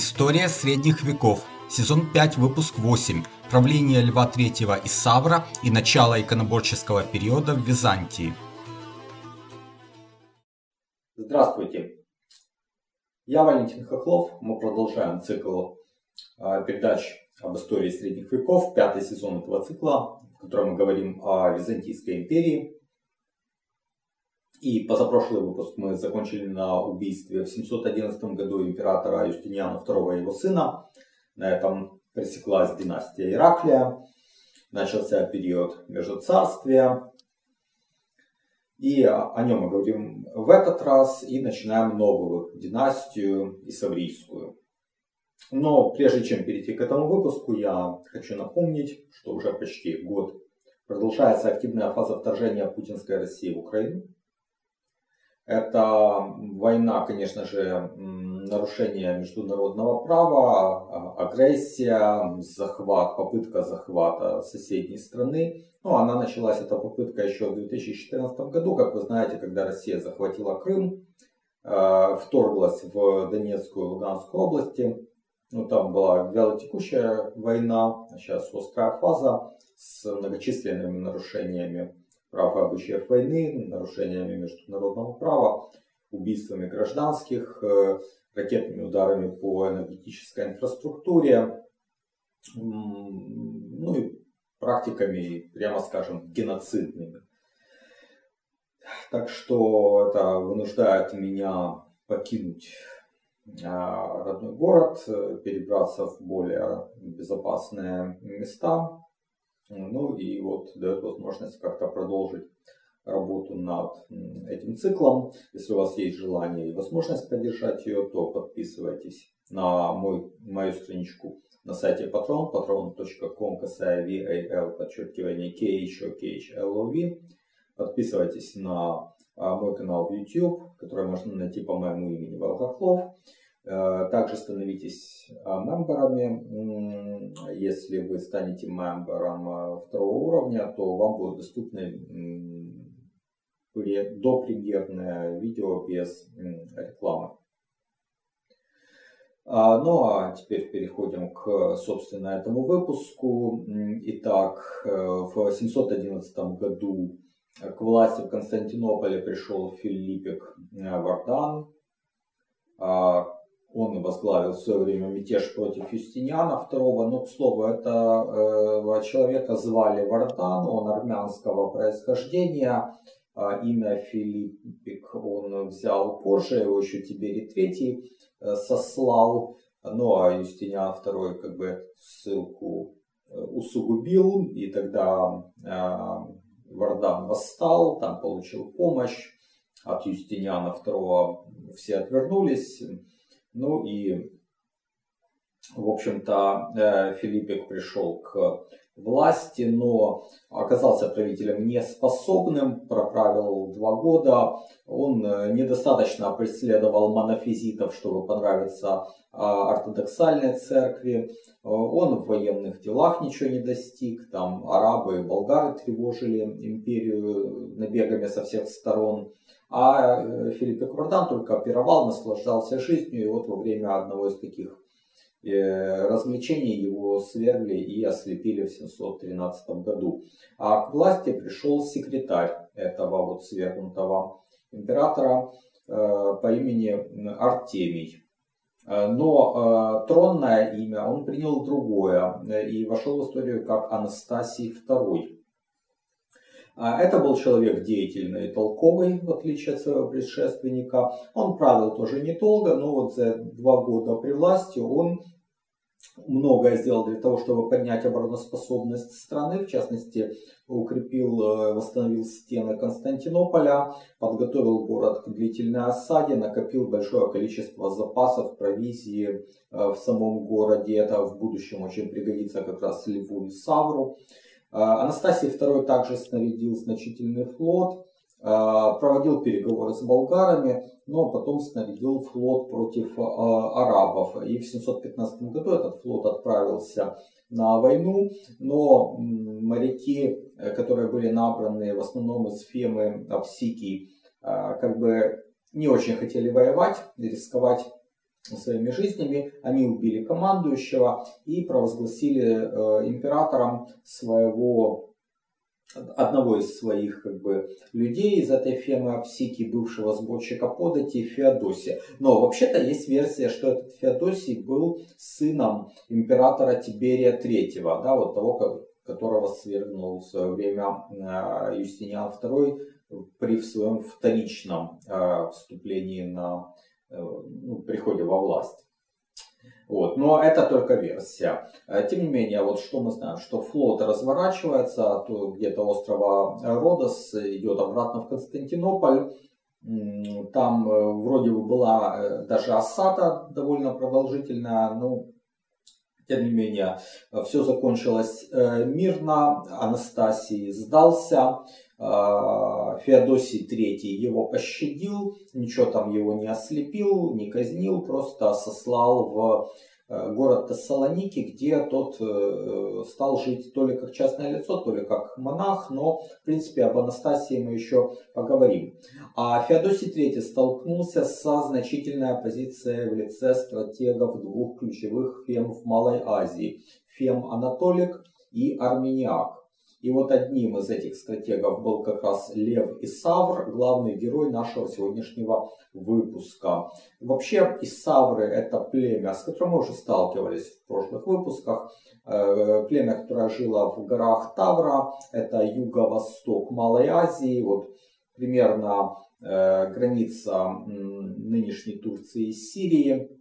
История средних веков. Сезон 5, выпуск 8. Правление Льва III и Савра и начало иконоборческого периода в Византии. Здравствуйте. Я Валентин Хохлов. Мы продолжаем цикл а, передач об истории средних веков. Пятый сезон этого цикла, в котором мы говорим о Византийской империи. И позапрошлый выпуск мы закончили на убийстве в 711 году императора Юстиниана II и его сына. На этом пресеклась династия Ираклия. Начался период Междуцарствия. И о нем мы говорим в этот раз и начинаем новую династию Исаврийскую. Но прежде чем перейти к этому выпуску, я хочу напомнить, что уже почти год продолжается активная фаза вторжения путинской России в Украину. Это война, конечно же, нарушение международного права, а, агрессия, захват, попытка захвата соседней страны. Ну, она началась, эта попытка еще в 2014 году, как вы знаете, когда Россия захватила Крым, а, вторглась в Донецкую и Луганскую области. Ну, там была вялотекущая война, а сейчас острая фаза с многочисленными нарушениями прав и обычаев войны, нарушениями международного права, убийствами гражданских, э, ракетными ударами по энергетической инфраструктуре, ну и практиками, прямо скажем, геноцидными. Так что это вынуждает меня покинуть а, родной город, э, перебраться в более безопасные места, ну и вот дает возможность как-то продолжить работу над этим циклом. Если у вас есть желание и возможность поддержать ее, то подписывайтесь на мой, мою страничку на сайте Patreon, patreon.com, касая VAL, подчеркивание K, еще KHLOV. Подписывайтесь на а, мой канал в YouTube, который можно найти по моему имени Волхохлов. Э, также становитесь а, мемберами. Если вы станете мембером э, второго уровня, то вам будет доступно допремьерное видео без рекламы. А, ну а теперь переходим к, собственно, этому выпуску. Итак, э, в 711 году к власти в Константинополе пришел Филиппик Вардан, а, он возглавил в свое время мятеж против Юстиниана II, но, к слову, этого э, человека звали Вардан, он армянского происхождения, э, имя Филиппик он взял позже, его еще Тиберий III э, сослал, ну а Юстиниан II как бы ссылку э, усугубил, и тогда Вардан восстал, там получил помощь от Юстиниана II, все отвернулись, ну и, в общем-то, э, Филиппик пришел к власти, но оказался правителем неспособным, проправил два года. Он э, недостаточно преследовал монофизитов, чтобы понравиться а, ортодоксальной церкви. Он в военных делах ничего не достиг. Там арабы и болгары тревожили империю набегами со всех сторон. А э, Филипп Эквардан только пировал, наслаждался жизнью, и вот во время одного из таких э, развлечений его свергли и ослепили в 713 году. А к власти пришел секретарь этого вот свергнутого императора э, по имени Артемий. Но тронное имя он принял другое и вошел в историю как Анастасий II. А это был человек деятельный и толковый, в отличие от своего предшественника. Он правил тоже недолго, но вот за два года при власти он многое сделал для того, чтобы поднять обороноспособность страны, в частности, укрепил, э, восстановил стены Константинополя, подготовил город к длительной осаде, накопил большое количество запасов, провизии э, в самом городе. Это в будущем очень пригодится как раз Льву и Савру. А, Анастасий II также снарядил значительный флот, а, проводил переговоры с болгарами, но потом снарядил флот против а, арабов. И в 715 году этот флот отправился на войну, но моряки, которые были набраны в основном из Фемы, Апсикий, как бы не очень хотели воевать, рисковать своими жизнями. Они убили командующего и провозгласили императором своего одного из своих как бы, людей из этой фемы Апсики, бывшего сборщика подати, Феодосия. Но вообще-то есть версия, что этот Феодосий был сыном императора Тиберия III, да, вот того, которого свергнул в свое время э, Юстиниан II при своем вторичном э, вступлении на э, ну, приходе во власть. Вот. Но это только версия. Э, тем не менее, вот что мы знаем, что флот разворачивается где-то острова Родос, идет обратно в Константинополь. Там э, вроде бы была э, даже осада довольно продолжительная, но тем не менее, все закончилось мирно, Анастасий сдался, Феодосий III его пощадил, ничего там его не ослепил, не казнил, просто сослал в э, город Тессалоники, где тот э, стал жить то ли как частное лицо, то ли как монах, но в принципе об Анастасии мы еще поговорим. А Феодосий III столкнулся со значительной оппозицией в лице стратегов двух ключевых фем в Малой Азии. Фем Анатолик и Армениак. И вот одним из этих стратегов был как раз Лев Исавр, главный герой нашего сегодняшнего выпуска. Вообще Исавры это племя, с которым мы уже сталкивались в прошлых выпусках. Э, племя, которое жило в горах Тавра, это юго-восток Малой Азии, вот примерно э, граница нынешней Турции и Сирии,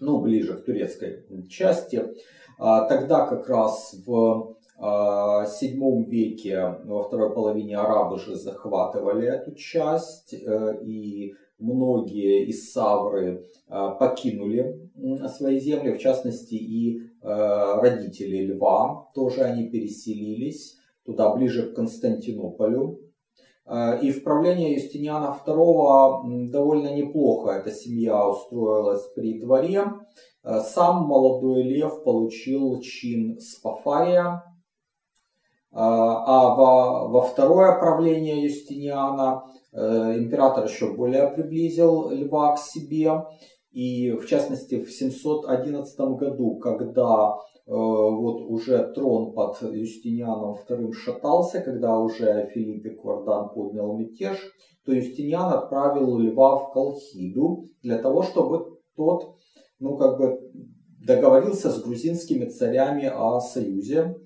ну ближе к турецкой части. А тогда как раз в VII веке, во второй половине арабы же захватывали эту часть, э, и многие из Савры э, покинули свои земли, в частности и э, родители Льва, тоже они переселились туда ближе к Константинополю. И в правлении Юстиниана II довольно неплохо эта семья устроилась при дворе. Сам молодой Лев получил чин Спафария, а, а во, во второе правление Юстиниана э, император еще более приблизил льва к себе. И в частности в 711 году, когда э, вот уже трон под Юстинианом II шатался, когда уже Филипп и Квардан поднял мятеж, то Юстиниан отправил льва в Колхиду для того, чтобы тот ну, как бы договорился с грузинскими царями о союзе.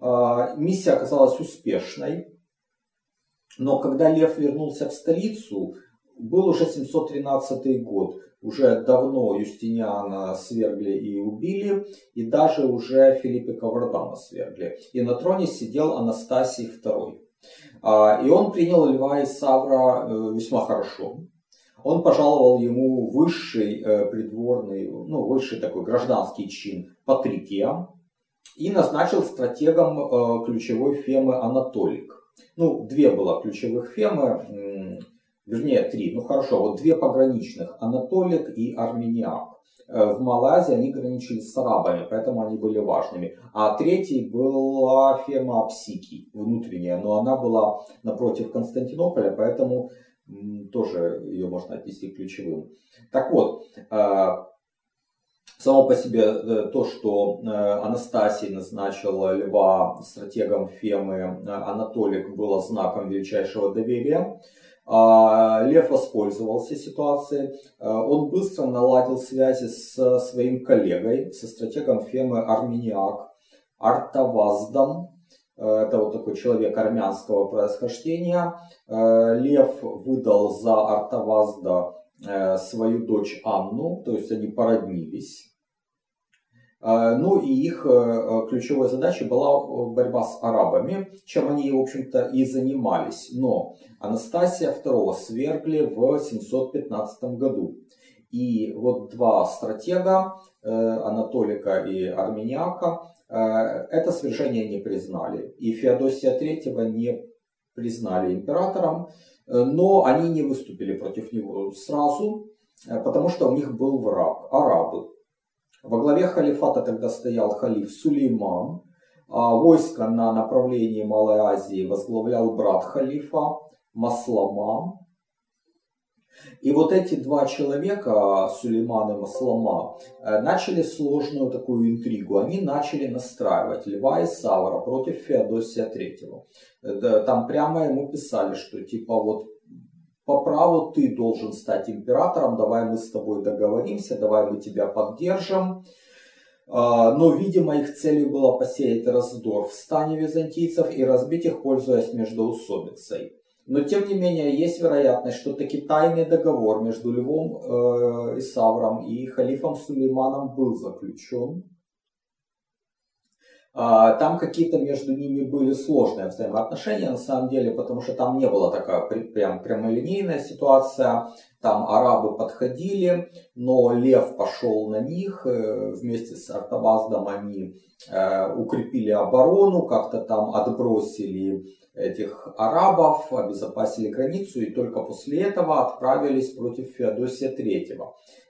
А, миссия оказалась успешной, но когда Лев вернулся в столицу, был уже 713 год. Уже давно Юстиниана свергли и убили, и даже уже Филиппа Кавардана свергли. И на троне сидел Анастасий II. А, и он принял Льва и Савра э, весьма хорошо. Он пожаловал ему высший э, придворный, ну, высший такой гражданский чин Патрикия, и назначил стратегом э, ключевой фемы Анатолик. Ну, две было ключевых фемы, вернее три, ну хорошо, вот две пограничных, Анатолик и Армениак. Э, в Малайзии они граничили с арабами, поэтому они были важными. А третий была фема Апсики, внутренняя, но она была напротив Константинополя, поэтому тоже ее можно отнести к ключевым. Так вот, э, Само по себе э, то, что э, Анастасий назначил Льва стратегом Фемы, э, Анатолик было знаком величайшего доверия. А, Лев воспользовался ситуацией. Он быстро наладил связи с своим коллегой, со стратегом Фемы Армениак, Артаваздом. Это вот такой человек армянского происхождения. Лев выдал за Артавазда свою дочь Анну, то есть они породнились. А, ну и их э, э, ключевой задачей была э, борьба с арабами, чем они, в общем-то, и занимались. Но Анастасия II свергли в 715 году. И вот два стратега, Анатолика и Армениака, это свержение не признали. И Феодосия III не признали императором, но они не выступили против него сразу, потому что у них был враг, арабы. Во главе халифата тогда стоял халиф Сулейман, а войско на направлении Малой Азии возглавлял брат халифа Маслама. И вот эти два человека, Сулейман и Маслама, э, начали сложную такую интригу. Они начали настраивать Льва и Савра против Феодосия III. Там прямо ему писали, что типа вот по праву ты должен стать императором, давай мы с тобой договоримся, давай мы тебя поддержим. А, но, видимо, их целью было посеять раздор в стане византийцев и разбить их, пользуясь междоусобицей. Но, тем не менее, есть вероятность, что таки тайный договор между Львом э, и Савром и халифом Сулейманом был заключен. А, там какие-то между ними были сложные взаимоотношения, на самом деле, потому что там не была такая прям прямолинейная ситуация. Там арабы подходили, но лев пошел на них, э, вместе с Артабаздом они э, укрепили оборону, как-то там отбросили этих арабов, обезопасили границу и только после этого отправились против Феодосия III.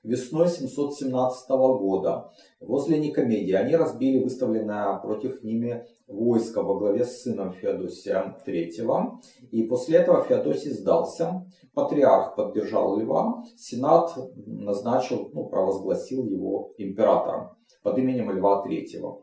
Весной 717 года возле Никомедии они разбили выставленное против ними войско во главе с сыном Феодосия III. И после этого Феодосий сдался. Патриарх поддержал Льва. Сенат назначил, ну, провозгласил его императором под именем Льва III.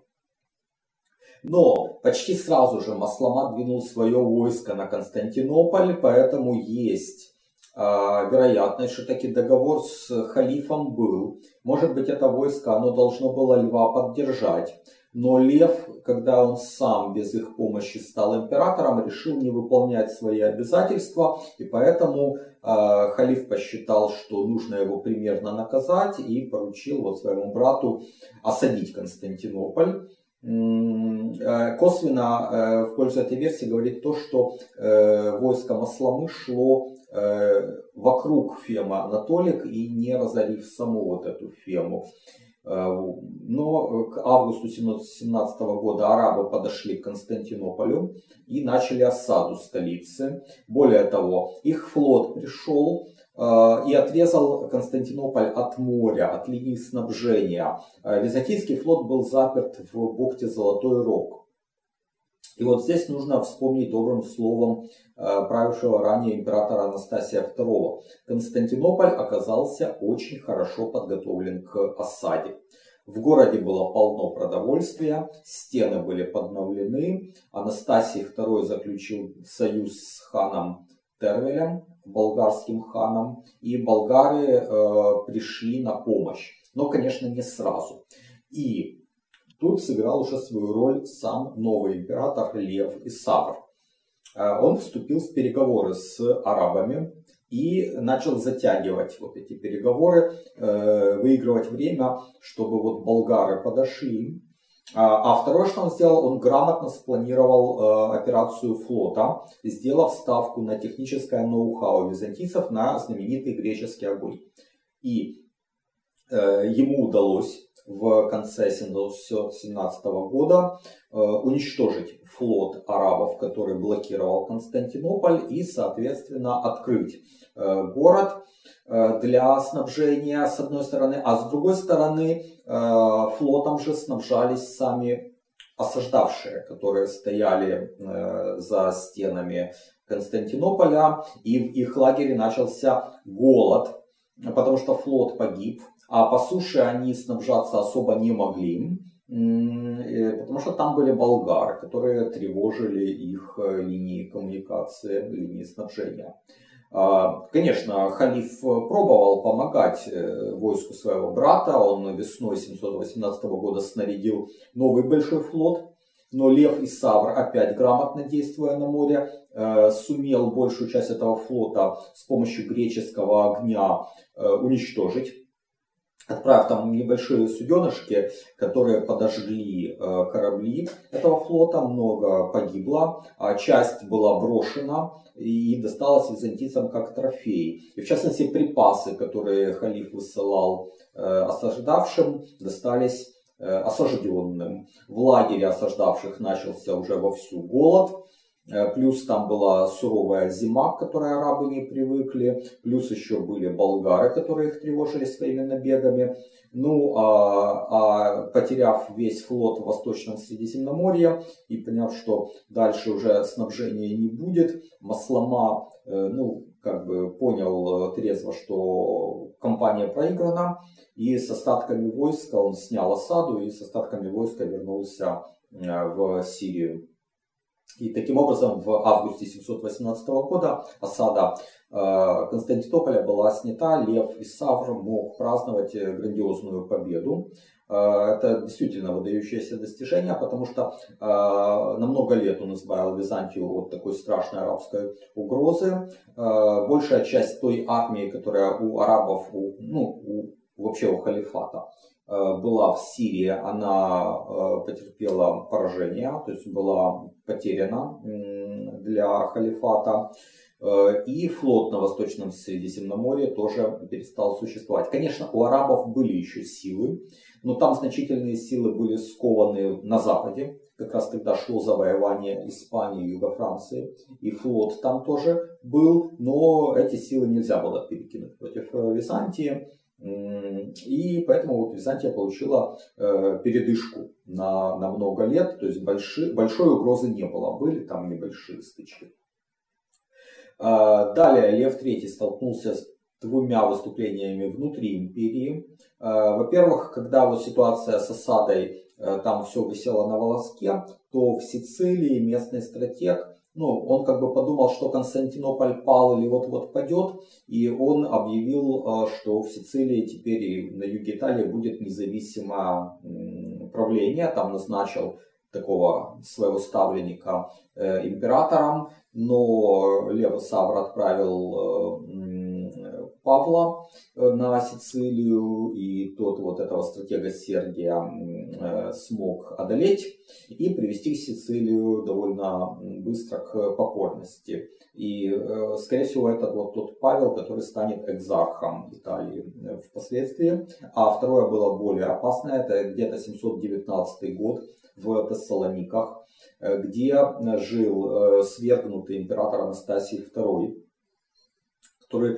Но почти сразу же Маслама двинул свое войско на Константинополь, поэтому есть э, вероятность, что таки договор с халифом был. Может быть, это войско, оно должно было льва поддержать. Но Лев, когда он сам без их помощи стал императором, решил не выполнять свои обязательства, и поэтому э, халиф посчитал, что нужно его примерно наказать, и поручил вот своему брату осадить Константинополь. Э, косвенно э, в пользу этой версии говорит то, что э, войско Масламы шло вокруг Фема Анатолик и не разорив саму вот эту Фему. Но к августу 1717 года арабы подошли к Константинополю и начали осаду столицы. Более того, их флот пришел и отрезал Константинополь от моря, от линии снабжения. Э, византийский флот был заперт в бухте Золотой Рог. И вот здесь нужно вспомнить добрым словом э, правившего ранее императора Анастасия II. Константинополь оказался очень хорошо подготовлен к осаде. В городе было полно продовольствия, стены были подновлены. Анастасий II заключил союз с ханом Тервелем, болгарским ханом, и болгары э, пришли на помощь. Но, конечно, не сразу. И тут сыграл уже свою роль сам новый император Лев Исавр. Э, он вступил в переговоры с арабами и начал затягивать вот эти переговоры, э, выигрывать время, чтобы вот болгары подошли а, а второе, что он сделал, он грамотно спланировал э, операцию флота, сделав ставку на техническое ноу-хау византийцев на знаменитый греческий огонь. И ему удалось в конце 717 года э, уничтожить флот арабов, который блокировал Константинополь, и, соответственно, открыть э, город Э, для снабжения с одной стороны, а с другой стороны э, флотом же снабжались сами осаждавшие, которые стояли э, за стенами Константинополя, и в их лагере начался голод, потому что флот погиб, а по суше они снабжаться особо не могли, потому что там были болгары, которые тревожили их линии коммуникации, линии снабжения. А, конечно, халиф пробовал помогать э, войску своего брата. Он весной 718 года снарядил новый большой флот. Но Лев и Савр, опять грамотно действуя на море, э, сумел большую часть этого флота с помощью греческого огня э, уничтожить отправив там небольшие суденышки, которые подожгли корабли этого флота, много погибло, а часть была брошена, и досталось византийцам как трофей. И в частности припасы, которые халиф высылал э, осаждавшим, достались э, осажденным. В лагере осаждавших начался уже вовсю голод. Э, плюс там была суровая зима, к которой арабы не привыкли. Плюс еще были болгары, которые их тревожили своими набегами. Ну, а, а потеряв весь флот в Восточном Средиземноморье и поняв, что дальше уже снабжения не будет, Маслама, э, ну, как бы понял трезво, что компания проиграна, и с остатками войска он снял осаду и с остатками войска вернулся э, в Сирию. И таким образом в августе 718 года осада э, Константинополя была снята, Лев Исавр мог праздновать э, грандиозную победу. Это действительно выдающееся достижение, потому что на много лет он избавил Византию от такой страшной арабской угрозы. Большая часть той армии, которая у арабов, у, ну, у вообще у халифата э, была в Сирии, она э, потерпела поражение, то есть была потеряна для халифата. Э, и флот на Восточном Средиземноморье тоже перестал существовать. Конечно, у арабов были еще силы, но там значительные силы были скованы на Западе, как раз тогда шло завоевание Испании, Юга Франции, и флот там тоже был, но эти силы нельзя было перекинуть против Византии. И поэтому вот Византия получила э, передышку на, на много лет, то есть больши, большой угрозы не было, были там небольшие стычки. Э, далее Лев III столкнулся с двумя выступлениями внутри империи. Э, во-первых, когда вот ситуация с осадой, э, там все висело на волоске, то в Сицилии местный стратег ну, он как бы подумал, что Константинополь пал или вот-вот падет, и он объявил, э, что в Сицилии теперь и на юге Италии будет независимое правление, там назначил такого своего ставленника э, императором, но Лев Савр отправил э, Павла э, на Сицилию, и тот вот этого стратега Сергия э, смог одолеть и привести Сицилию довольно быстро к покорности. И, э, скорее всего, это вот тот Павел, который станет экзархом Италии впоследствии. А второе было более опасное, это где-то 719 год в Тессалониках, где жил свергнутый император Анастасий II, который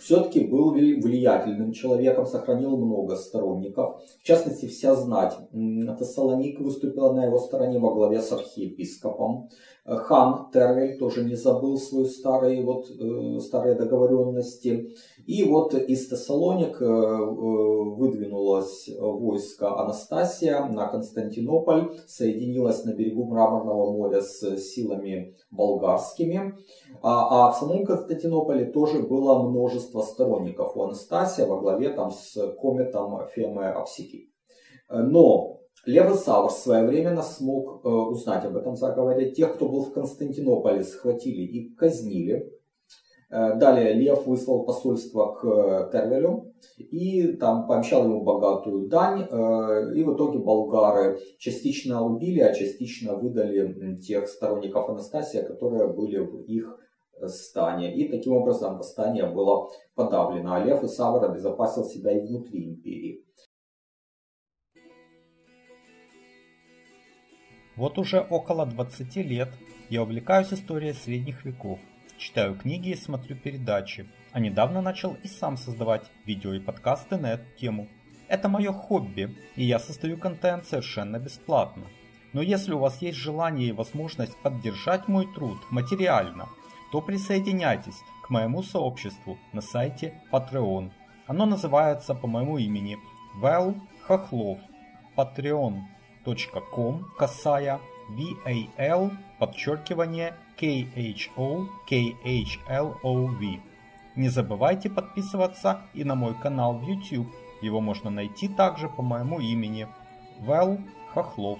все-таки был влиятельным человеком, сохранил много сторонников. В частности, вся знать Тессалоник выступила на его стороне во главе с архиепископом. Хан Тервель тоже не забыл свои старые, вот, э, старые договоренности. И вот из Тессалоник э, э, выдвинулось войско Анастасия на Константинополь, соединилось на берегу Мраморного моря с силами болгарскими. А, а в самом Константинополе тоже было множество сторонников у Анастасия во главе там с кометом Фемы Апсики. Но Левый Савр своевременно смог э, узнать об этом заговоре. Тех, кто был в Константинополе, схватили и казнили. Э, далее Лев выслал посольство к Тервелю и там пообещал ему богатую дань. Э, и в итоге болгары частично убили, а частично выдали тех сторонников Анастасия, которые были в их стане. И таким образом восстание было подавлено. А Лев и Савр обезопасил себя и внутри империи. Вот уже около 20 лет я увлекаюсь историей средних веков, читаю книги и смотрю передачи, а недавно начал и сам создавать видео и подкасты на эту тему. Это мое хобби, и я создаю контент совершенно бесплатно. Но если у вас есть желание и возможность поддержать мой труд материально, то присоединяйтесь к моему сообществу на сайте Patreon. Оно называется по моему имени Вэл Хохлов. Patreon patreon.com касая VAL подчеркивание KHO KHLOV. Не забывайте подписываться и на мой канал в YouTube. Его можно найти также по моему имени Вэл Хохлов.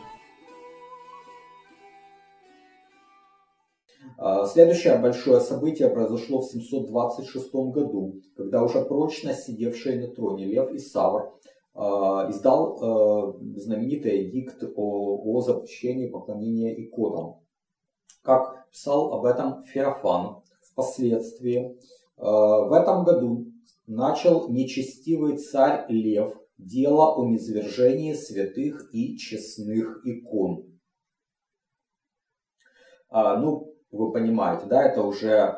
Следующее большое событие произошло в 726 году, когда уже прочно сидевший на троне Лев и Савр а, издал а, знаменитый дикт о, о запрещении поклонения иконам. Как писал об этом Феофан впоследствии, а, в этом году начал нечестивый царь Лев дело о низвержении святых и честных икон. Ну, вы понимаете, да, это уже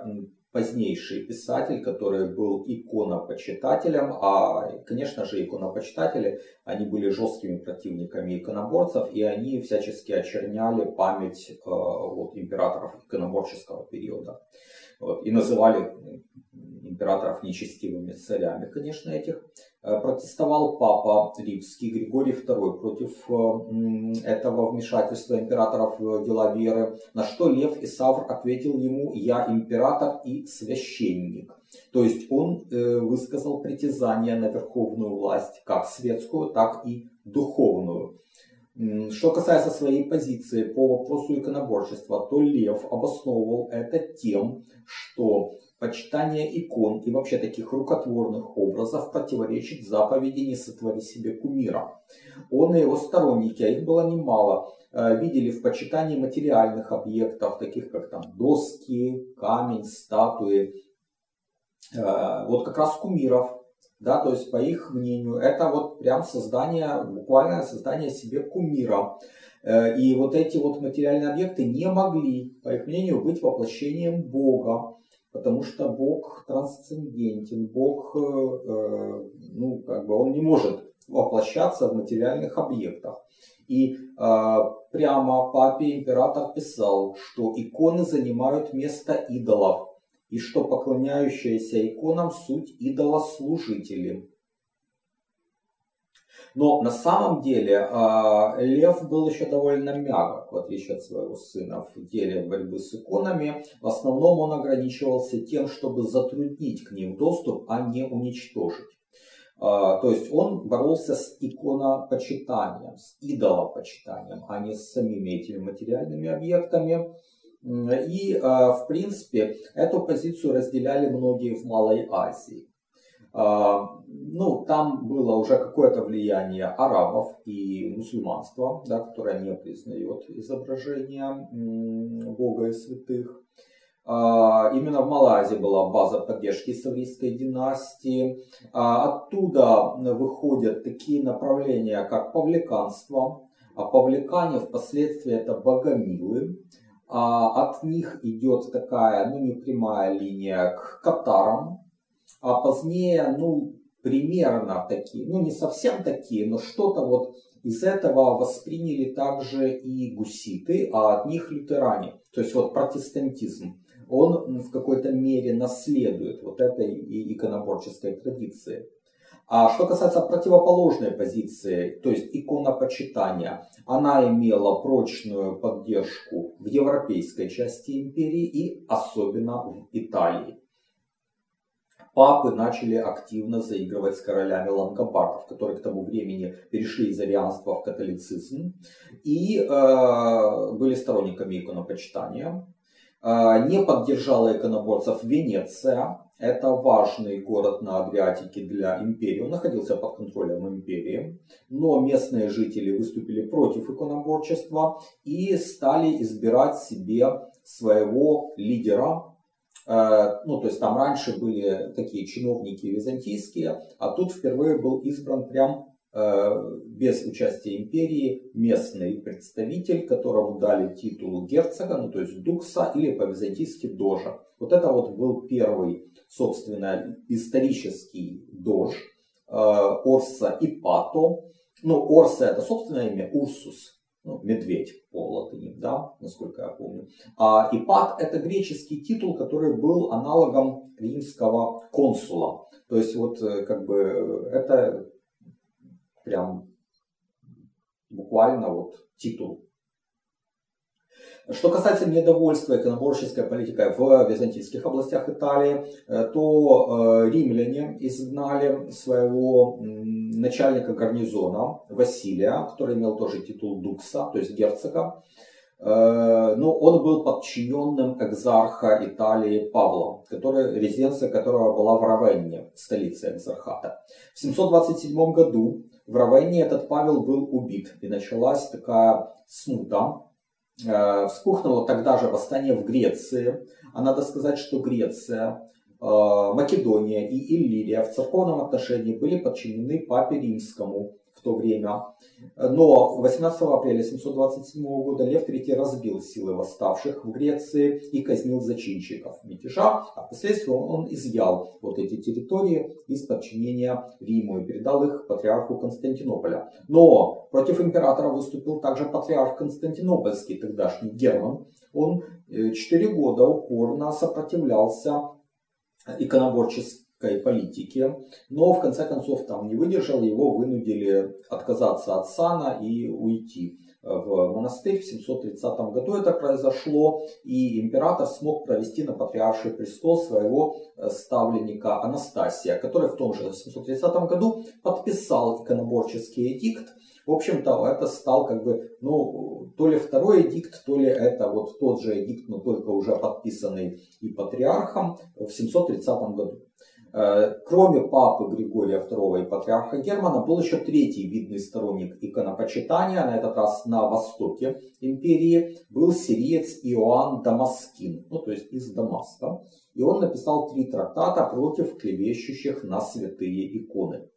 позднейший писатель, который был иконопочитателем, а, конечно же, иконопочитатели, они были жесткими противниками иконоборцев, и они всячески очерняли память э, вот, императоров иконоборческого периода. Вот, и называли императоров нечестивыми царями, конечно, этих. Э, протестовал папа римский Григорий II против э, этого вмешательства императоров в дела веры, на что Лев Исавр ответил ему «Я император и священник». То есть он э, высказал притязание на верховную власть, как светскую, так и духовную. Что касается своей позиции по вопросу иконоборчества, то Лев обосновывал это тем, что почитание икон и вообще таких рукотворных образов противоречит заповеди «Не сотвори себе кумира». Он и его сторонники, а их было немало, э, видели в почитании материальных объектов, таких как там доски, камень, статуи, э, вот как раз кумиров, да, то есть по их мнению это вот прям создание, буквальное создание себе кумира. Э, и вот эти вот материальные объекты не могли, по их мнению, быть воплощением Бога, потому что Бог трансцендентен, Бог, э, э, ну, как бы он не может воплощаться в материальных объектах. И прямо папе император писал, что иконы занимают место идолов, и что поклоняющиеся иконам суть идолослужители. Но на самом деле а, Лев был еще довольно мягок, в отличие от своего сына, в деле борьбы с иконами. В основном он ограничивался тем, чтобы затруднить к ним доступ, а не уничтожить. А, то есть он боролся с иконопочитанием, с идолопочитанием, а не с самими этими материальными объектами. И, а, в принципе, эту позицию разделяли многие в Малой Азии. А, ну, там было уже какое-то влияние арабов и мусульманства, да, которое не признает изображения Бога и святых. А, именно в Малайзии была база поддержки саврийской династии. Оттуда выходят такие направления, как павликанство. А павликане впоследствии это богомилы. А от них идет такая, ну, не прямая линия к катарам, а позднее, ну, примерно такие, ну, не совсем такие, но что-то вот из этого восприняли также и гуситы, а от них лютеране. То есть вот протестантизм, он в какой-то мере наследует вот этой иконоборческой традиции. А что касается противоположной позиции, то есть иконопочитания, она имела прочную поддержку в европейской части империи и особенно в Италии. Папы начали активно заигрывать с королями лангобардов, которые к тому времени перешли из арианства в католицизм и э, были сторонниками иконопочитания. Э, не поддержала иконоборцев Венеция, это важный город на Адриатике для империи. Он находился под контролем империи. Но местные жители выступили против иконоборчества и стали избирать себе своего лидера. Э, ну, то есть там раньше были такие чиновники византийские, а тут впервые был избран прям э, без участия империи местный представитель, которому дали титул герцога, ну то есть дукса или по-византийски дожа. Вот это вот был первый собственно, исторический дож э, Орса и Пато. Ну, Орса это собственное имя, Урсус, ну, медведь по латыни, да, насколько я помню. А Ипат это греческий титул, который был аналогом римского консула. То есть вот э, как бы это прям буквально вот титул что касается недовольства иконоборческой политикой в византийских областях Италии, э, то э, римляне изгнали своего начальника гарнизона Василия, который имел тоже титул дукса, то есть герцога. Э, но он был подчиненным экзарха Италии Павла, который, резиденция которого была в Равенне, столице экзархата. В 727 году в Равенне этот Павел был убит, и началась такая смута, Э, вспухнуло тогда же восстание в Греции. А надо сказать, что Греция, э, Македония и Иллирия в церковном отношении были подчинены папе римскому, то время. Но 18 апреля 727 года Лев III разбил силы восставших в Греции и казнил зачинщиков мятежа, а впоследствии он изъял вот эти территории из подчинения Риму и передал их патриарху Константинополя. Но против императора выступил также патриарх Константинопольский, тогдашний Герман. Он э, четыре года упорно сопротивлялся иконоборческой политике, но в конце концов там не выдержал, его вынудили отказаться от сана и уйти в монастырь. В 730 году это произошло, и император смог провести на патриарший престол своего э, ставленника Анастасия, который в том же 730 году подписал иконоборческий эдикт, в общем-то, это стал как бы, ну, то ли второй эдикт, то ли это вот тот же эдикт, но только уже подписанный и патриархом в 730 году. Э, кроме папы Григория II и патриарха Германа, был еще третий видный сторонник иконопочитания, на этот раз на востоке империи, был сириец Иоанн Дамаскин, ну то есть из Дамаска. И он написал три трактата против клевещущих на святые иконы.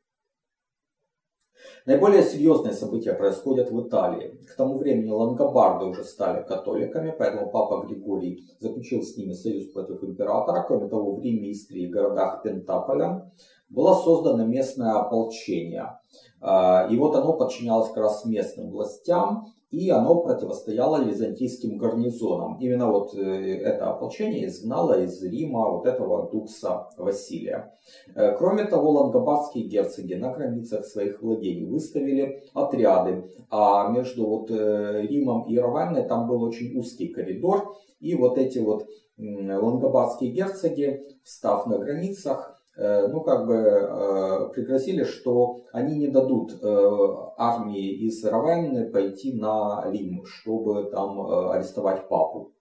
Наиболее серьезные события происходят в Италии. К тому времени лангобарды уже стали католиками, поэтому папа Григорий заключил с ними союз против императора. Кроме того, в Риме, Истрии и городах Пентаполя было создано местное ополчение. А, и вот оно подчинялось как раз местным властям, и оно противостояло византийским гарнизонам. Именно вот э, это ополчение изгнало из Рима вот этого дукса Василия. Э, кроме того, лангобардские герцоги на границах своих владений выставили отряды, а между вот э, Римом и Равенной там был очень узкий коридор, и вот эти вот лангобардские герцоги, встав на границах, ну, как бы э, пригрозили, что они не дадут э, армии из Равенны пойти на Рим, чтобы там арестовать папу.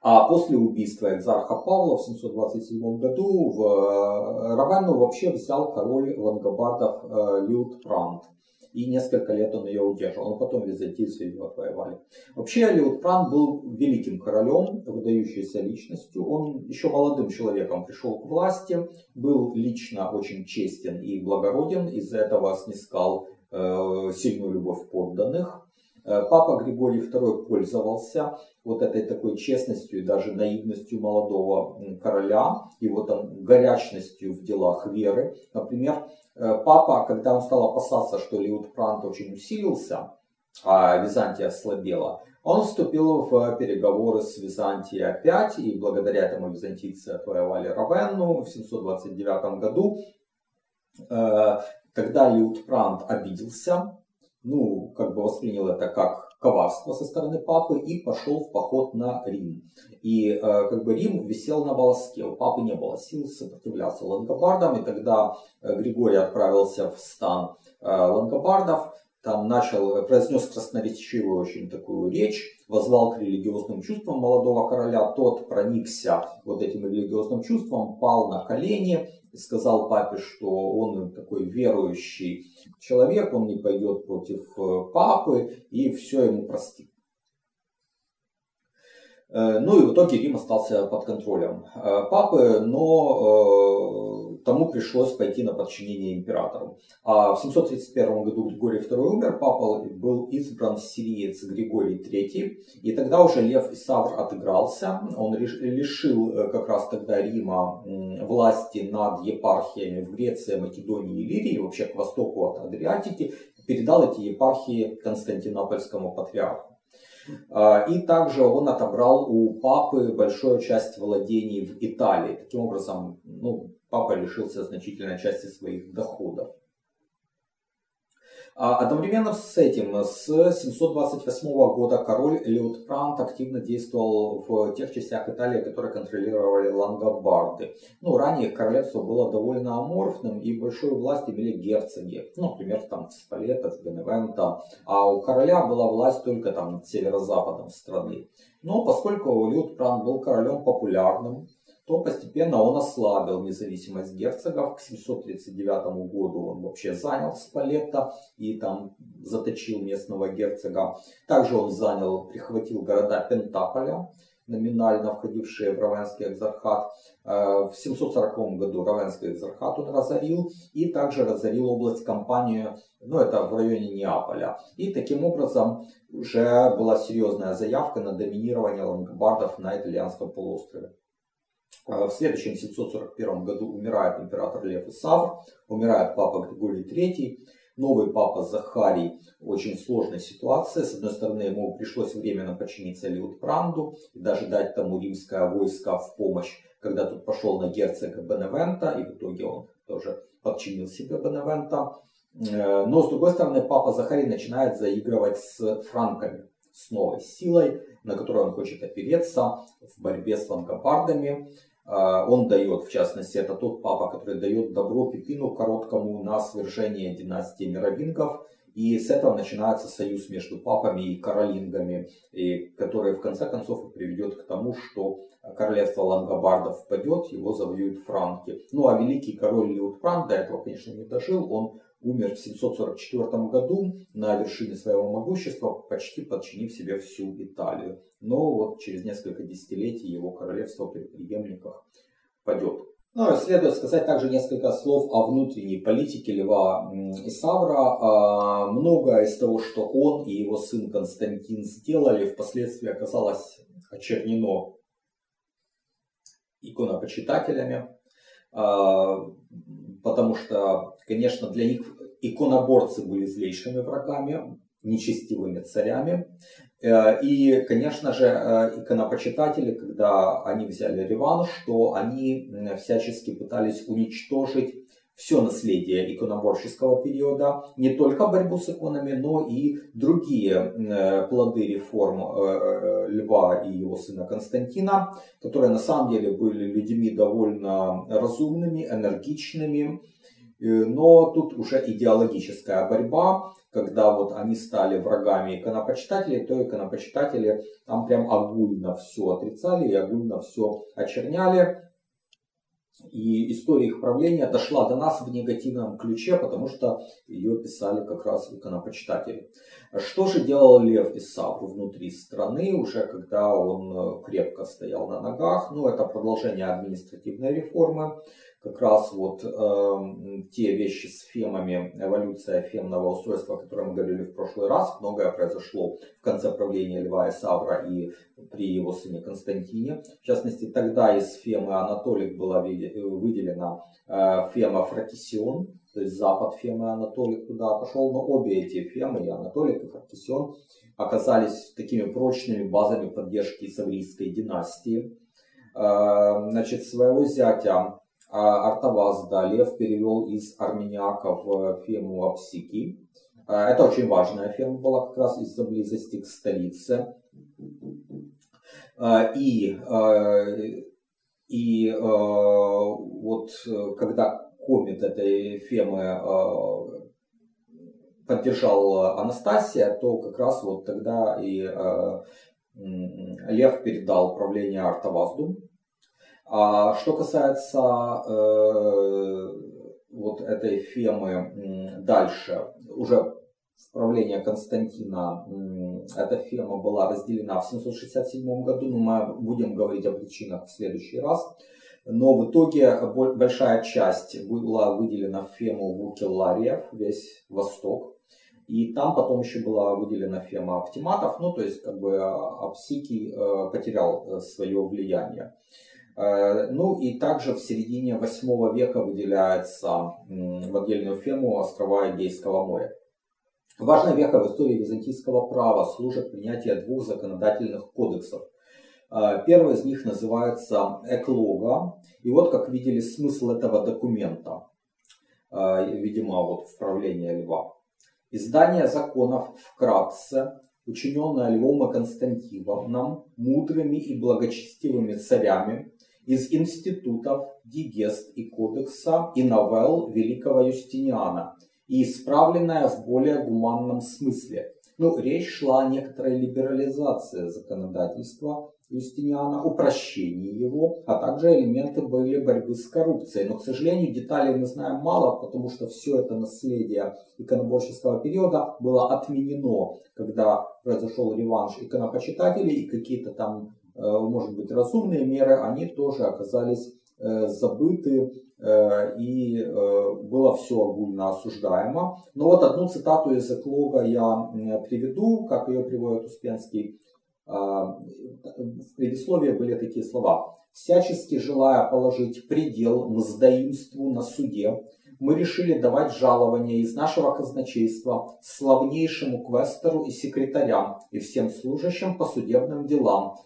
А после убийства экзарха Павла в 727 году в Равенну вообще взял король лангобардов Лютпрант и несколько лет он ее удерживал. Но потом византийцы ее отвоевали. Вообще Леутпран был великим королем, выдающейся личностью. Он еще молодым человеком пришел к власти, был лично очень честен и благороден, из-за этого снискал э, сильную любовь подданных. Э, папа Григорий II пользовался вот этой такой честностью и даже наивностью молодого короля, его там горячностью в делах веры. Например, папа, когда он стал опасаться, что Лиутпрант очень усилился, а Византия ослабела, он вступил в переговоры с Византией опять, и благодаря этому византийцы отвоевали Равенну в 729 году. Э, тогда Лиутпрант обиделся, ну, как бы воспринял это как коварство со стороны папы и пошел в поход на Рим. И э, как бы Рим висел на волоске, у папы не было сил сопротивляться лангобардам, и тогда э, Григорий отправился в стан э, лангобардов, там начал, произнес красноречивую очень такую речь, возвал к религиозным чувствам молодого короля, тот проникся вот этим религиозным чувством, пал на колени сказал папе, что он такой верующий человек, он не пойдет против э, папы и все ему простит. Э, ну и в итоге Рим остался под контролем э, папы, но тому пришлось пойти на подчинение императору. А в 731 году Григорий II умер, папа был избран сириец Григорий III, и тогда уже Лев Исавр отыгрался, он лишил как раз тогда Рима власти над епархиями в Греции, Македонии и Лирии, вообще к востоку от Адриатики, передал эти епархии Константинопольскому патриарху. А, и также он отобрал у папы большую часть владений в Италии. Таким образом, ну, папа лишился значительной части своих доходов. А одновременно с этим, с 728 года король Леутпрант активно действовал в тех частях Италии, которые контролировали лангобарды. Ну, ранее королевство было довольно аморфным, и большую власть имели герцоги. Ну, например, там Спалета, Беневента. А у короля была власть только там над северо-западом страны. Но поскольку Леутпрант был королем популярным, то постепенно он ослабил независимость герцогов. К 739 году он вообще занял Спалетто и там заточил местного герцога. Также он занял, прихватил города Пентаполя номинально входившие в Равенский экзархат. В 740 году Равенский экзархат он разорил и также разорил область компанию, ну это в районе Неаполя. И таким образом уже была серьезная заявка на доминирование лангобардов на итальянском полуострове. В следующем 741 году умирает император Лев Исавр, умирает папа Григорий III, новый папа Захарий очень сложная ситуация. С одной стороны, ему пришлось временно подчиниться Лиутпранду и даже дать тому римское войско в помощь, когда тут пошел на герцога Беневента, и в итоге он тоже подчинил себе Беневента. Э, но с другой стороны, папа Захарий начинает заигрывать с франками, с новой силой, на которую он хочет опереться в борьбе с лангобардами. А, он дает, в частности, это тот папа, который дает добро Пипину Короткому на свержение династии мировингов. И с этого начинается союз между папами и каролингами, и который в конце концов приведет к тому, что королевство лангобардов впадет, его завоюют франки. Ну а великий король Лиутпранд до этого, конечно, не дожил, он умер в 744 году на вершине своего могущества, почти подчинив себе всю Италию. Но вот через несколько десятилетий его королевство при преемниках падет. Ну, следует сказать также несколько слов о внутренней политике Льва Исавра. А, многое из того, что он и его сын Константин сделали, впоследствии оказалось очернено иконопочитателями, а, потому что, конечно, для них иконоборцы были злейшими врагами, нечестивыми царями. Э, и, конечно же, э, иконопочитатели, когда они взяли реванш, что они всячески пытались уничтожить все наследие иконоборческого периода, не только борьбу с иконами, но и другие э, плоды реформ Льва и его сына Константина, которые на самом деле были людьми довольно разумными, энергичными, но тут уже идеологическая борьба, когда вот они стали врагами иконопочитателей, то иконопочитатели там прям огульно все отрицали и огульно все очерняли. И история их правления дошла до нас в негативном ключе, потому что ее писали как раз иконопочитатели. Что же делал Лев Исавр внутри страны, уже когда он крепко стоял на ногах? Ну, это продолжение административной реформы как раз вот э, те вещи с фемами, эволюция фемного устройства, о котором мы говорили в прошлый раз, многое произошло в конце правления Льва Савра и при его сыне Константине. В частности, тогда из фемы Анатолик была выделена э, фема Фратисион, то есть запад фемы Анатолик туда пошел, но обе эти фемы, и Анатолик, и Фратисион, оказались такими прочными базами поддержки саврийской династии. Э, значит, своего зятя а Артаваз Лев перевел из армяняка в фему Апсики. А, это очень важная фема была как раз из-за близости к столице. А, и, и вот когда комит этой фемы поддержал Анастасия, то как раз вот тогда и Лев передал управление Артавазду. А что касается э, вот этой фемы дальше, уже в правление Константина эта фема была разделена в 767 году, но мы будем говорить о причинах в следующий раз. Но в итоге большая часть была выделена в фему Вукеллариев, весь Восток. И там потом еще была выделена фема Оптиматов, ну то есть как бы Апсикий э, потерял э, свое влияние. Э, ну и также в середине 8 века выделяется в отдельную фему острова Эгейского моря. Важной вехой в истории византийского права служит принятие двух законодательных кодексов. Э, первый из них называется Эклога. И вот как видели смысл этого документа, э, видимо, вот в правлении Льва. Издание законов вкратце учиненное Львом и Константиновым, мудрыми и благочестивыми царями, из институтов Дигест и Кодекса и новелл великого Юстиниана и исправленная в более гуманном смысле. Ну, речь шла о некоторой либерализации законодательства Юстиниана, упрощении его, а также элементы были борьбы с коррупцией. Но, к сожалению, деталей мы знаем мало, потому что все это наследие иконоборческого периода было отменено, когда произошел реванш иконопочитателей и какие-то там может быть, разумные меры, они тоже оказались забыты и было все огульно осуждаемо. Но вот одну цитату из эклога я приведу, как ее приводит Успенский. В предисловии были такие слова. «Всячески желая положить предел мздоимству на суде, мы решили давать жалование из нашего казначейства славнейшему квестору и секретарям и всем служащим по судебным делам,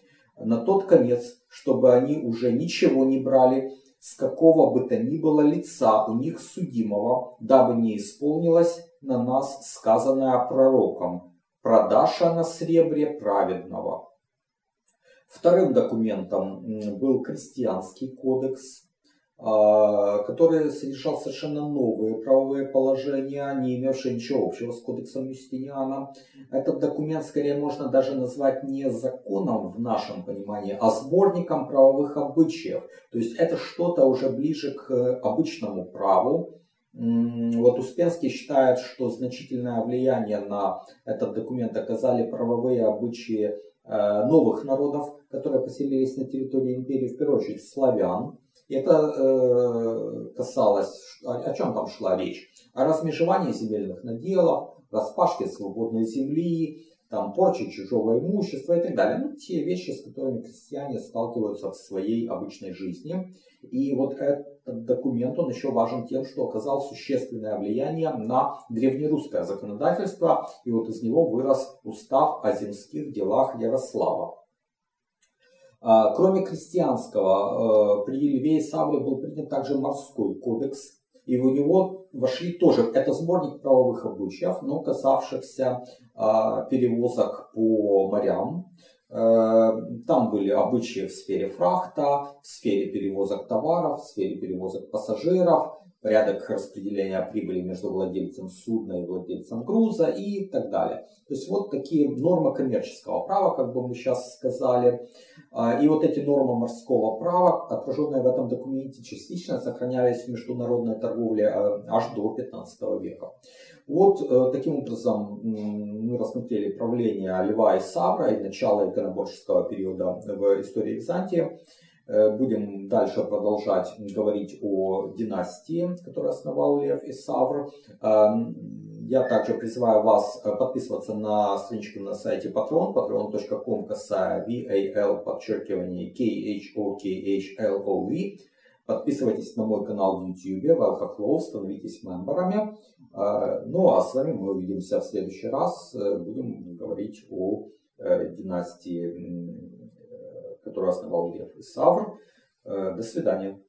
на тот конец, чтобы они уже ничего не брали с какого бы то ни было лица у них судимого, дабы не исполнилось на нас сказанное пророком «Продаша на сребре праведного». Вторым документом был крестьянский кодекс, который содержал совершенно новые правовые положения, не имевшие ничего общего с кодексом Юстиниана. Этот документ скорее можно даже назвать не законом в нашем понимании, а сборником правовых обычаев. То есть это что-то уже ближе к обычному праву. Вот Успенский считает, что значительное влияние на этот документ оказали правовые обычаи э, новых народов, которые поселились на территории империи, в первую очередь славян. Это э, касалось, о чем там шла речь? О размежевании земельных наделов, распашке свободной земли, там, порче чужого имущества и так далее. Ну, те вещи, с которыми крестьяне сталкиваются в своей обычной жизни. И вот этот документ, он еще важен тем, что оказал существенное влияние на древнерусское законодательство. И вот из него вырос устав о земских делах Ярослава. А, кроме крестьянского, э, при Льве и Савле был принят также морской кодекс, и в него вошли тоже, это сборник правовых обычаев, но касавшихся а, перевозок по морям. Э, там были обычаи в сфере фрахта, в сфере перевозок товаров, в сфере перевозок пассажиров, порядок распределения прибыли между владельцем судна и владельцем груза и так далее. То есть вот такие нормы коммерческого права, как бы мы сейчас сказали. А, и вот эти нормы морского права, отраженные в этом документе, частично сохранялись в международной торговле а, аж до 15 века. Вот э, таким образом мы рассмотрели правление Льва и Савра и начало иконоборческого периода в истории Византии. Э, будем дальше продолжать говорить о династии, которую основал Лев и Савр. Эм, я также призываю вас э, подписываться на страничку на сайте Patreon, patreon.com касая VAL, подчеркивание KHOKHLOV. Подписывайтесь на мой канал в YouTube, Valhaklov, становитесь мемберами. Э, ну а с вами мы увидимся в следующий раз. Будем говорить о династии которую основал Лев и Савр. Э, до свидания.